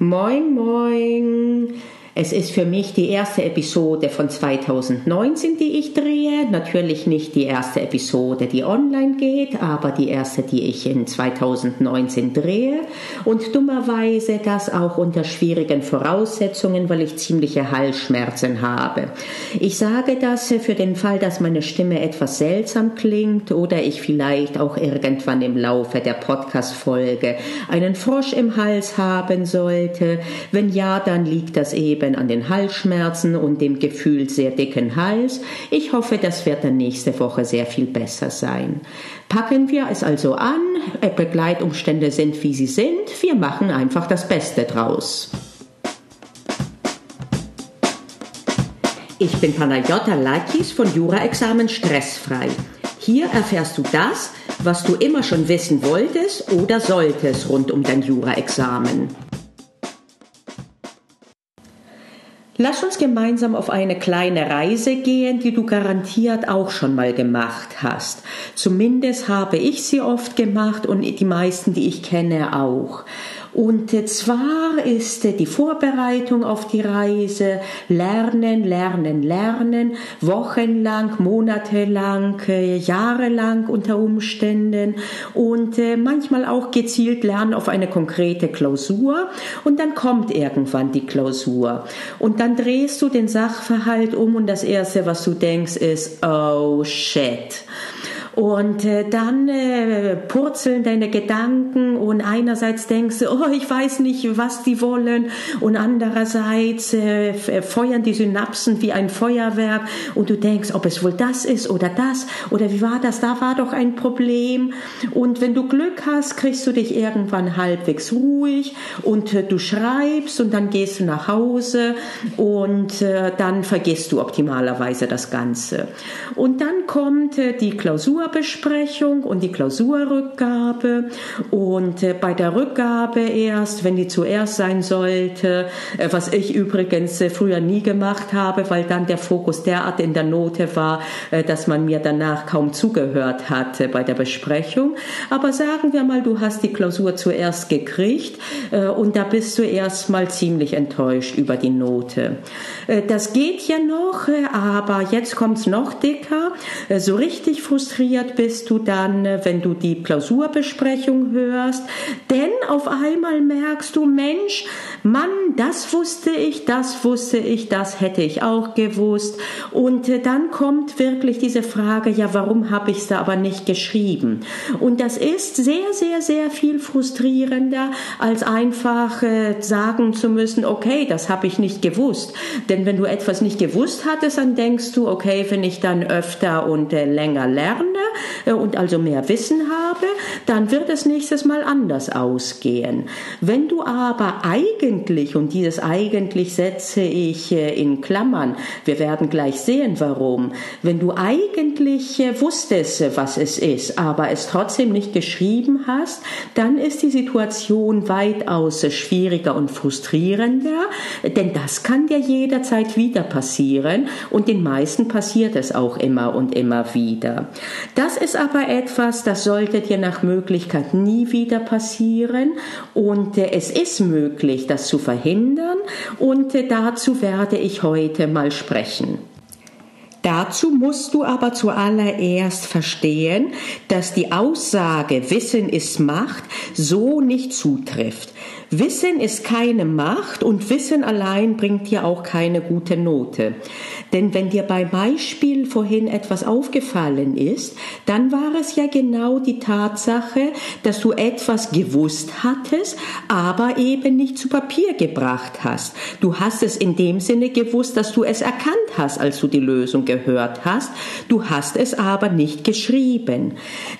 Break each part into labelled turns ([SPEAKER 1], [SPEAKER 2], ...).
[SPEAKER 1] Moin, moin. Es ist für mich die erste Episode von 2019, die ich drehe. Natürlich nicht die erste Episode, die online geht, aber die erste, die ich in 2019 drehe. Und dummerweise das auch unter schwierigen Voraussetzungen, weil ich ziemliche Halsschmerzen habe. Ich sage das für den Fall, dass meine Stimme etwas seltsam klingt oder ich vielleicht auch irgendwann im Laufe der Podcast-Folge einen Frosch im Hals haben sollte. Wenn ja, dann liegt das eben eben an den Halsschmerzen und dem Gefühl sehr dicken Hals. Ich hoffe, das wird dann nächste Woche sehr viel besser sein. Packen wir es also an, Begleitumstände sind wie sie sind, wir machen einfach das Beste draus. Ich bin Panayota Lakis von Jura-Examen Stressfrei. Hier erfährst du das, was du immer schon wissen wolltest oder solltest rund um dein Jura-Examen. Lass uns gemeinsam auf eine kleine Reise gehen, die du garantiert auch schon mal gemacht hast. Zumindest habe ich sie oft gemacht und die meisten, die ich kenne, auch. Und zwar ist die Vorbereitung auf die Reise lernen, lernen, lernen, wochenlang, monatelang, äh, jahrelang unter Umständen. Und äh, manchmal auch gezielt lernen auf eine konkrete Klausur. Und dann kommt irgendwann die Klausur. Und dann drehst du den Sachverhalt um und das erste, was du denkst, ist, oh shit. Und äh, dann äh, purzeln deine Gedanken und einerseits denkst du, oh, ich weiß nicht, was die wollen. Und andererseits äh, äh, feuern die Synapsen wie ein Feuerwerk. Und du denkst, ob es wohl das ist oder das. Oder wie war das, da war doch ein Problem. Und wenn du Glück hast, kriegst du dich irgendwann halbwegs ruhig. Und äh, du schreibst und dann gehst du nach Hause. Und äh, dann vergisst du optimalerweise das Ganze. Und dann kommt die Klausur Klausurbesprechung und die Klausurrückgabe und äh, bei der Rückgabe erst, wenn die zuerst sein sollte, äh, was ich übrigens äh, früher nie gemacht habe, weil dann der Fokus derart in der Note war, dass man mir danach kaum zugehört hat bei der Besprechung. Aber sagen wir mal, du hast die Klausur zuerst gekriegt und da bist du erstmal ziemlich enttäuscht über die Note. Das geht ja noch, aber jetzt kommt's noch dicker. So richtig frustriert frustriert bist du dann, wenn du die Klausurbesprechung hörst, denn auf einmal merkst du, Mensch, Mann, das wusste ich, das wusste ich, das hätte ich auch gewusst. Und äh, dann kommt wirklich diese Frage, ja, warum habe ich es da aber nicht geschrieben? Und das ist sehr, sehr, sehr viel frustrierender, als einfach äh, sagen zu müssen, okay, das habe ich nicht gewusst. Denn wenn du etwas nicht gewusst hattest, dann denkst du, okay, wenn ich dann öfter und äh, länger lerne, und also mehr Wissen habe, dann wird es nächstes Mal anders ausgehen. Wenn du aber eigentlich, und dieses eigentlich setze ich äh, in Klammern, wir werden gleich sehen warum, wenn du eigentlich äh, wusstest, was es ist, aber es trotzdem nicht geschrieben hast, dann ist die Situation weitaus schwieriger und frustrierender, denn das kann dir jederzeit wieder passieren und den meisten passiert es auch immer und immer wieder. Das ist aber etwas, das sollte dir nach Möglichkeit nie wieder passieren und äh, es ist möglich, das zu verhindern und äh, dazu werde ich heute mal sprechen. Dazu musst du aber zuallererst verstehen, dass die Aussage Wissen ist Macht so nicht zutrifft. Wissen ist keine Macht und Wissen allein bringt dir auch keine gute Note. Denn wenn dir beim Beispiel vorhin etwas aufgefallen ist, dann war es ja genau die Tatsache, dass du etwas gewusst hattest, aber eben nicht zu Papier gebracht hast. Du hast es in dem Sinne gewusst, dass du es erkannt hast, als du die Lösung gehört hast. Du hast es aber nicht geschrieben.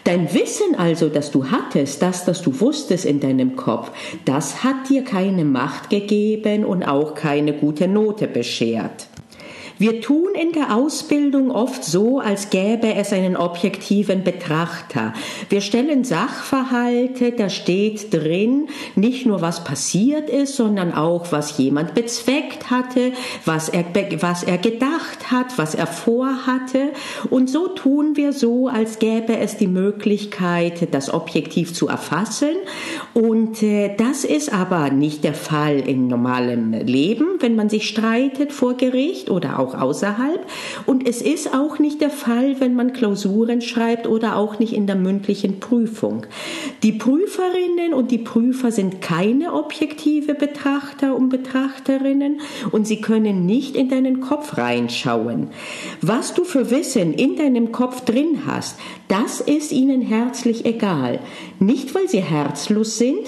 [SPEAKER 1] Dein Wissen also, das du hattest, das, das du wusstest in deinem Kopf, das hat dir keine Macht gegeben und auch keine gute Note beschert. Wir tun in der Ausbildung oft so, als gäbe es einen objektiven Betrachter. Wir stellen Sachverhalte, da steht drin nicht nur was passiert ist, sondern auch was jemand bezweckt hatte, was er, was er gedacht hat, was er vorhatte. Und so tun wir so, als gäbe es die Möglichkeit, das objektiv zu erfassen. Und äh, das ist aber nicht der Fall in normalem Leben, wenn man sich streitet vor Gericht oder auch außerhalb. Und es ist auch nicht der Fall, wenn man Klausuren schreibt oder auch nicht in der mündlichen Prüfung. Die Prüferinnen und die Prüfer sind keine objektive Betrachter und Betrachterinnen und sie können nicht in deinen Kopf reinschauen. Was du für Wissen in deinem Kopf drin hast, das ist ihnen herzlich egal. Nicht, weil sie herzlos sind,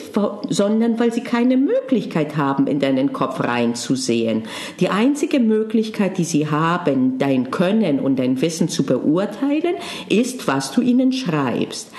[SPEAKER 1] sondern weil sie keine Möglichkeit haben, in deinen Kopf reinzusehen. Die einzige Möglichkeit, die sie haben, dein Können und dein Wissen zu beurteilen, ist, was du ihnen schreibst.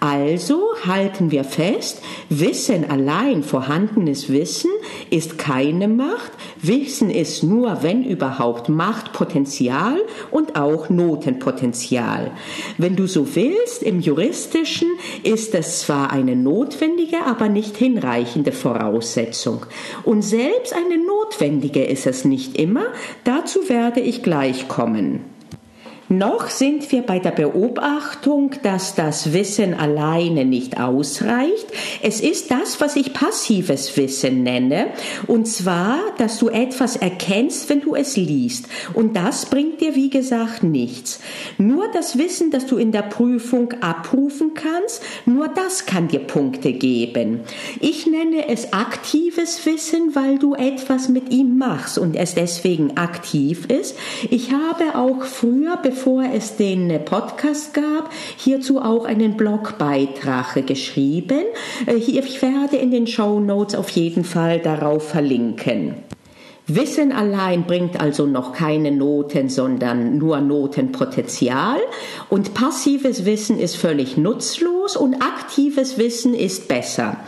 [SPEAKER 1] Also halten wir fest, Wissen allein, vorhandenes Wissen ist keine Macht. Wissen ist nur, wenn überhaupt, Machtpotenzial und auch Notenpotenzial. Wenn du so willst, im juristischen ist zwar eine notwendige, aber nicht hinreichende Voraussetzung. Und selbst eine notwendige ist es nicht immer. Dazu werde ich gleich kommen. Noch sind wir bei der Beobachtung, dass das Wissen alleine nicht ausreicht. Es ist das, was ich passives Wissen nenne, und zwar, dass du etwas erkennst, wenn du es liest. Und das bringt dir, wie gesagt, nichts. Nur das Wissen, das du in der Prüfung abrufen kannst, nur das kann dir Punkte geben. Ich nenne es aktives Wissen, weil du etwas mit ihm machst und es deswegen aktiv ist. Ich habe auch früher, bevor es den Podcast gab, hierzu auch einen Blogbeitrag geschrieben. Äh, ich werde in den Show Notes auf jeden Fall darauf verlinken. Wissen allein bringt also noch keine Noten, sondern nur Notenpotenzial. Und passives Wissen ist völlig nutzlos und aktives Wissen ist besser.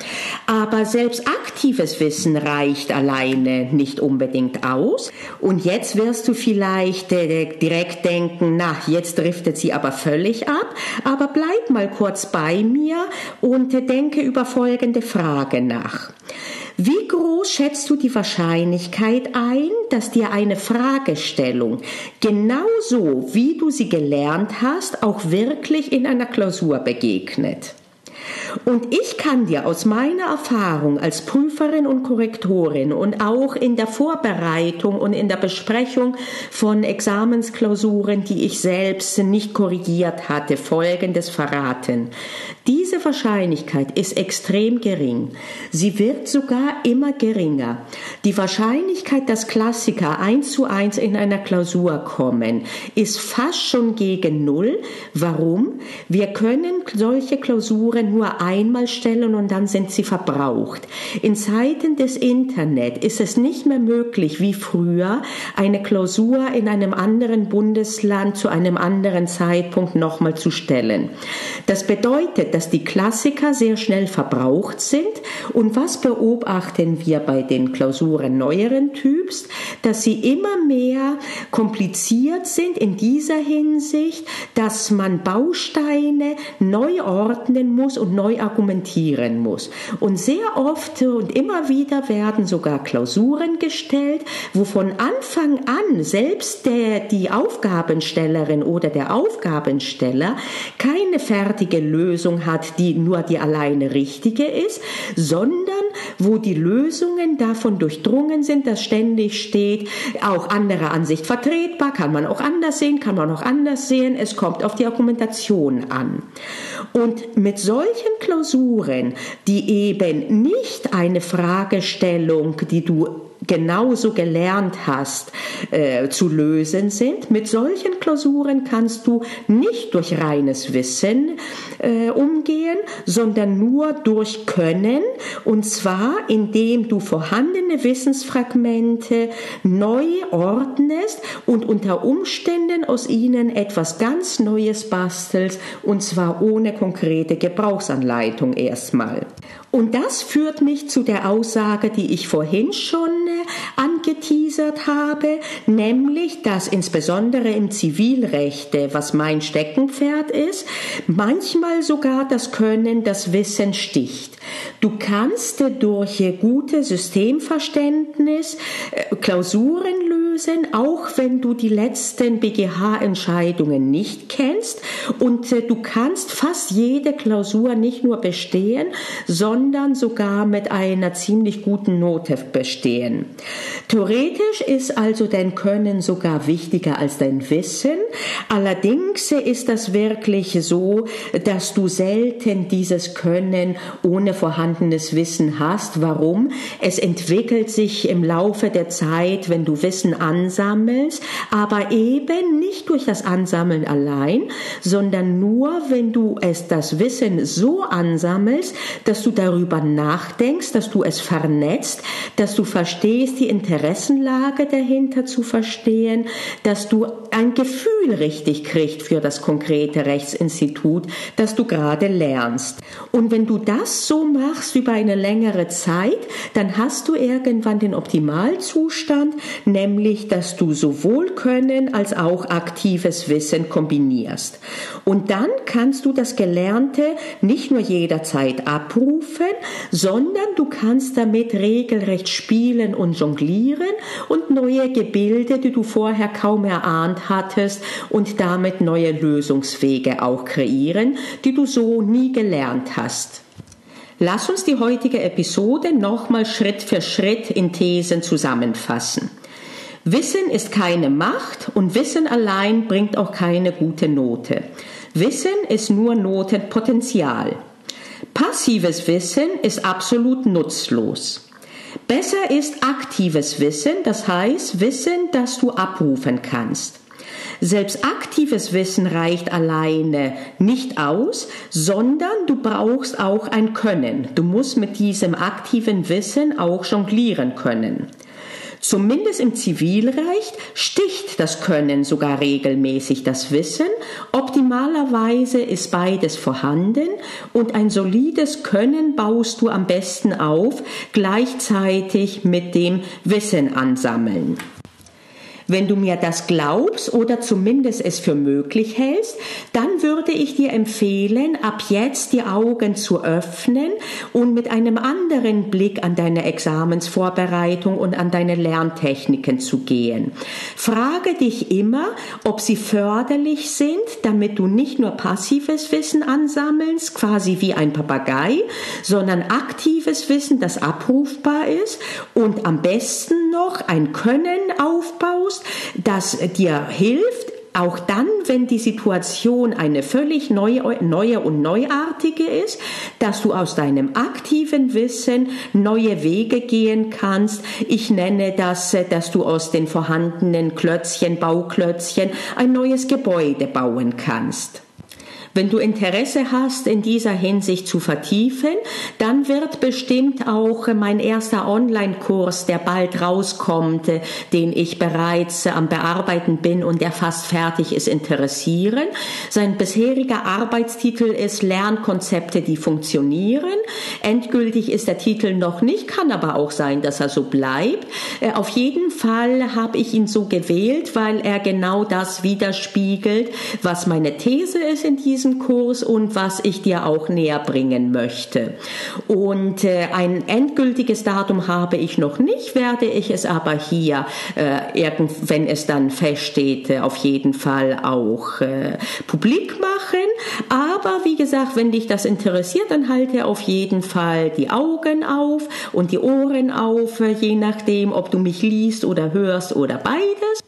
[SPEAKER 1] Aber selbst aktives Wissen reicht alleine nicht unbedingt aus. Und jetzt wirst du vielleicht äh, direkt denken, na, jetzt driftet sie aber völlig ab. Aber bleib mal kurz bei mir und denke über folgende Frage nach. Wie groß schätzt du die Wahrscheinlichkeit ein, dass dir eine Fragestellung genauso wie du sie gelernt hast, auch wirklich in einer Klausur begegnet? Und ich kann dir aus meiner Erfahrung als Prüferin und Korrektorin und auch in der Vorbereitung und in der Besprechung von Examensklausuren, die ich selbst nicht korrigiert hatte, Folgendes verraten. Diese Wahrscheinlichkeit ist extrem gering. Sie wird sogar immer geringer. Die Wahrscheinlichkeit, dass Klassiker eins zu eins in einer Klausur kommen, ist fast schon gegen Null. Warum? Wir können solche Klausuren nur einmal stellen und dann sind sie verbraucht. In Zeiten des Internet ist es nicht mehr möglich, wie früher, eine Klausur in einem anderen Bundesland zu einem anderen Zeitpunkt nochmal zu stellen. Das bedeutet, dass die Klassiker sehr schnell verbraucht sind. Und was beobachten wir bei den Klausuren neueren Typs? Dass sie immer mehr kompliziert sind in dieser Hinsicht, dass man Bausteine neu ordnen muss und neu argumentieren muss. Und sehr oft und immer wieder werden sogar Klausuren gestellt, wo von Anfang an selbst der, die Aufgabenstellerin oder der Aufgabensteller keine fertige Lösung hat, die nur die alleine richtige ist, sondern wo die Lösungen davon durchdrungen sind, dass ständig steht, auch andere Ansicht vertretbar, kann man auch anders sehen, kann man auch anders sehen, es kommt auf die Argumentation an. Und mit solchen Klausuren, die eben nicht eine Fragestellung, die du genauso gelernt hast, äh, zu lösen sind. Mit solchen Klausuren kannst du nicht durch reines Wissen äh, umgehen, sondern nur durch Können und zwar indem du vorhandene Wissensfragmente neu ordnest und unter Umständen aus ihnen etwas ganz Neues bastelst und zwar ohne konkrete Gebrauchsanleitung erstmal. Und das führt mich zu der Aussage, die ich vorhin schon äh, angeteasert habe, nämlich, dass insbesondere im Zivilrecht, was mein Steckenpferd ist, manchmal sogar das Können, das Wissen sticht. Du kannst durch gute Systemverständnis äh, Klausuren lösen, auch wenn du die letzten BGH-Entscheidungen nicht kennst und äh, du kannst fast jede Klausur nicht nur bestehen, sondern sogar mit einer ziemlich guten Note bestehen. Theoretisch ist also dein Können sogar wichtiger als dein Wissen. Allerdings ist das wirklich so, dass du selten dieses Können ohne vorhandenes Wissen hast. Warum? Es entwickelt sich im Laufe der Zeit, wenn du Wissen ansammelst, aber eben nicht durch das Ansammeln allein, sondern nur, wenn du es das Wissen so ansammelst, dass du darüber nachdenkst, dass du es vernetzt, dass du verstehst, die Interessenlage dahinter zu verstehen, dass du ein Gefühl richtig kriegst für das konkrete Rechtsinstitut, das du gerade lernst. Und wenn du das so machst über eine längere Zeit, dann hast du irgendwann den Optimalzustand, nämlich dass du sowohl Können als auch aktives Wissen kombinierst. Und dann kannst du das Gelernte nicht nur jederzeit abrufen, sondern du kannst damit regelrecht spielen und jonglieren und neue Gebilde, die du vorher kaum erahnt hattest und damit neue Lösungswege auch kreieren, die du so nie gelernt hast. Lass uns die heutige Episode nochmal Schritt für Schritt in Thesen zusammenfassen. Wissen ist keine Macht und Wissen allein bringt auch keine gute Note. Wissen ist nur Notenpotenzial. Passives Wissen ist absolut nutzlos. Besser ist aktives Wissen, das heißt Wissen, das du abrufen kannst. Selbst aktives Wissen reicht alleine nicht aus, sondern du brauchst auch ein Können. Du musst mit diesem aktiven Wissen auch jonglieren können. Zumindest im Zivilrecht sticht das Können sogar regelmäßig das Wissen. Optimalerweise ist beides vorhanden und ein solides Können baust du am besten auf, gleichzeitig mit dem Wissen ansammeln. Wenn du mir das glaubst oder zumindest es für möglich hältst, dann würde ich dir empfehlen, ab jetzt die Augen zu öffnen und mit einem anderen Blick an deine Examensvorbereitung und an deine Lerntechniken zu gehen. Frage dich immer, ob sie förderlich sind, damit du nicht nur passives Wissen ansammelst, quasi wie ein Papagei, sondern aktives Wissen, das abrufbar ist und am besten noch ein Können aufbaust, das dir hilft, auch dann, wenn die Situation eine völlig neue, neue und neuartige ist, dass du aus deinem aktiven Wissen neue Wege gehen kannst. Ich nenne das, dass du aus den vorhandenen Klötzchen, Bauklötzchen ein neues Gebäude bauen kannst. Wenn du Interesse hast, in dieser Hinsicht zu vertiefen, dann wird bestimmt auch mein erster Online-Kurs, der bald rauskommt, den ich bereits am Bearbeiten bin und der fast fertig ist, interessieren. Sein bisheriger Arbeitstitel ist Lernkonzepte, die funktionieren. Endgültig ist der Titel noch nicht, kann aber auch sein, dass er so bleibt. Äh, auf jeden Fall habe ich ihn so gewählt, weil er genau das widerspiegelt, was meine These ist in diesem diesem Kurs und was ich dir auch näher bringen möchte. Und äh, ein endgültiges Datum habe ich noch nicht, werde ich es aber hier, äh, irgend, wenn es dann feststeht, äh, auf jeden Fall auch äh, publik machen. Aber wie gesagt, wenn dich das interessiert, dann halte auf jeden Fall die Augen auf und die Ohren auf, äh, je nachdem, ob du mich liest oder hörst oder beides.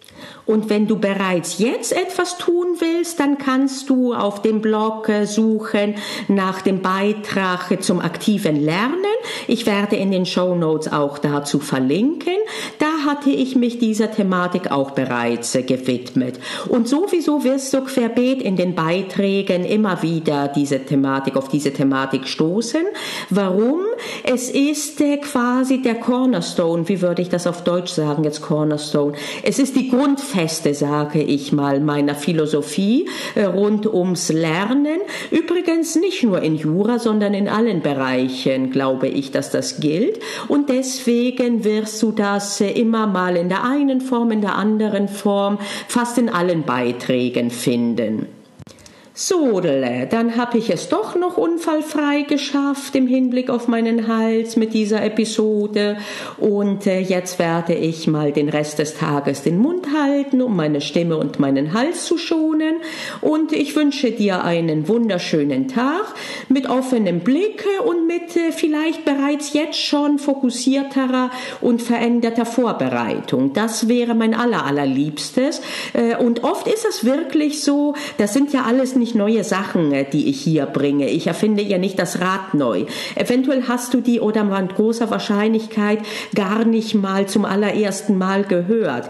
[SPEAKER 1] Und wenn du bereits jetzt etwas tun willst, dann kannst du auf dem Blog äh, suchen nach dem Beitrag zum aktiven Lernen. Ich werde in den Show Notes auch dazu verlinken. Da hatte ich mich dieser Thematik auch bereits äh, gewidmet. Und sowieso wirst du querbeet in den Beiträgen immer wieder diese Thematik, auf diese Thematik stoßen. Warum? Es ist äh, quasi der Cornerstone. Wie würde ich das auf Deutsch sagen jetzt Cornerstone? Es ist die Grundfest Grundfeste, sage ich mal, meiner Philosophie äh, rund ums Lernen. Übrigens nicht nur in Jura, sondern in allen Bereichen glaube ich, dass das gilt. Und deswegen wirst du das äh, immer mal in der einen Form, in der anderen Form, fast in allen Beiträgen finden. Sodele, dann habe ich es doch noch unfallfrei geschafft im Hinblick auf meinen Hals mit dieser Episode. Und äh, jetzt werde ich mal den Rest des Tages den Mund halten, um meine Stimme und meinen Hals zu schonen. Und ich wünsche dir einen wunderschönen Tag mit offenem Blicke und mit äh, vielleicht bereits jetzt schon fokussierterer und veränderter Vorbereitung. Das wäre mein aller allerliebstes. Äh, und oft ist es wirklich so, das sind ja alles nicht nicht neue Sachen, äh, die ich hier bringe. Ich erfinde ja nicht das Rad neu. Eventuell hast du die oder mit großer Wahrscheinlichkeit gar nicht mal zum allerersten Mal gehört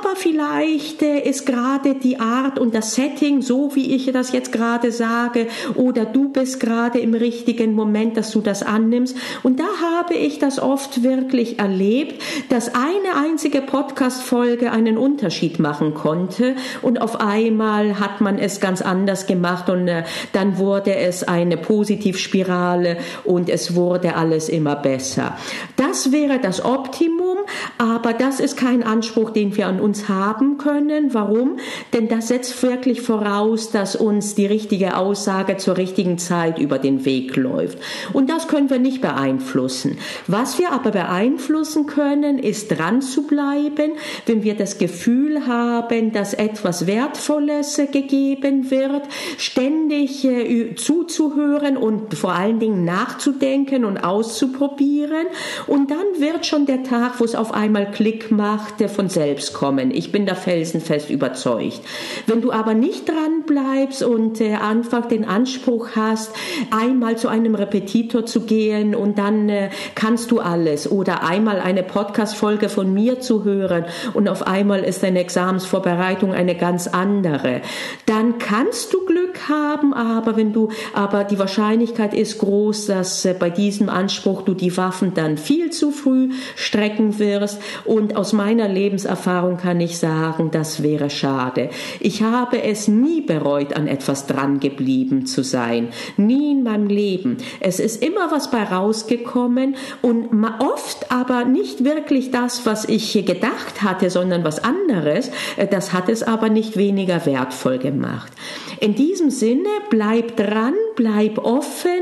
[SPEAKER 1] aber vielleicht äh, ist gerade die Art und das Setting so, wie ich das jetzt gerade sage, oder du bist gerade im richtigen Moment, dass du das annimmst. Und da habe ich das oft wirklich erlebt, dass eine einzige Podcast-Folge einen Unterschied machen konnte und auf einmal hat man es ganz anders gemacht und äh, dann wurde es eine Positivspirale und es wurde alles immer besser. Das wäre das Optimum, aber das ist kein Anspruch, den wir an uns haben können. Warum? Denn das setzt wirklich voraus, dass uns die richtige Aussage zur richtigen Zeit über den Weg läuft. Und das können wir nicht beeinflussen. Was wir aber beeinflussen können, ist dran zu bleiben, wenn wir das Gefühl haben, dass etwas Wertvolles gegeben wird, ständig äh, zuzuhören und vor allen Dingen nachzudenken und auszuprobieren. Und dann wird schon der Tag, wo es auf einmal Klick macht, von selbst kommen. Ich bin da felsenfest überzeugt. Wenn du aber nicht dran bleibst und äh, einfach den Anspruch hast, einmal zu einem Repetitor zu gehen und dann äh, kannst du alles oder einmal eine Podcast-Folge von mir zu hören und auf einmal ist deine Examensvorbereitung eine ganz andere, dann kannst du Glück haben, aber wenn du, aber die Wahrscheinlichkeit ist groß, dass äh, bei diesem Anspruch du die Waffen dann viel zu früh strecken wirst und aus meiner Lebenserfahrung kann ich sagen, das wäre schade. Ich habe es nie bereut, an etwas dran geblieben zu sein. Nie in meinem Leben. Es ist immer was bei rausgekommen und oft aber nicht wirklich das, was ich gedacht hatte, sondern was anderes. Äh, das hat es aber nicht weniger wertvoll gemacht. In diesem Sinne, bleib dran, bleib offen,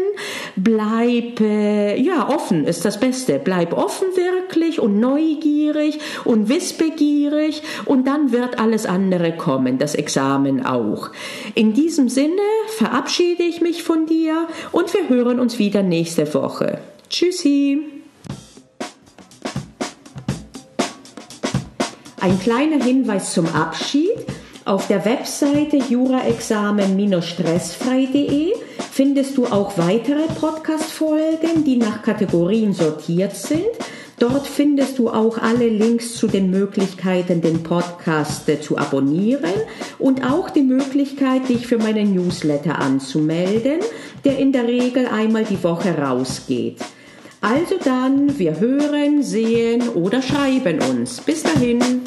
[SPEAKER 1] bleib, äh, ja, offen ist das Beste. Bleib offen wirklich und neugierig und wissbegierig und dann wird alles andere kommen, das Examen auch. In diesem Sinne verabschiede ich mich von dir und wir hören uns wieder nächste Woche. Tschüssi! Ein kleiner Hinweis zum Abschied. Auf der Webseite juraexamen-stressfrei.de findest du auch weitere Podcast-Folgen, die nach Kategorien sortiert sind. Dort findest du auch alle Links zu den Möglichkeiten, den Podcast äh, zu abonnieren und auch die Möglichkeit, dich für meinen Newsletter anzumelden, der in der Regel einmal die Woche rausgeht. Also dann, wir hören, sehen oder schreiben uns. Bis dahin.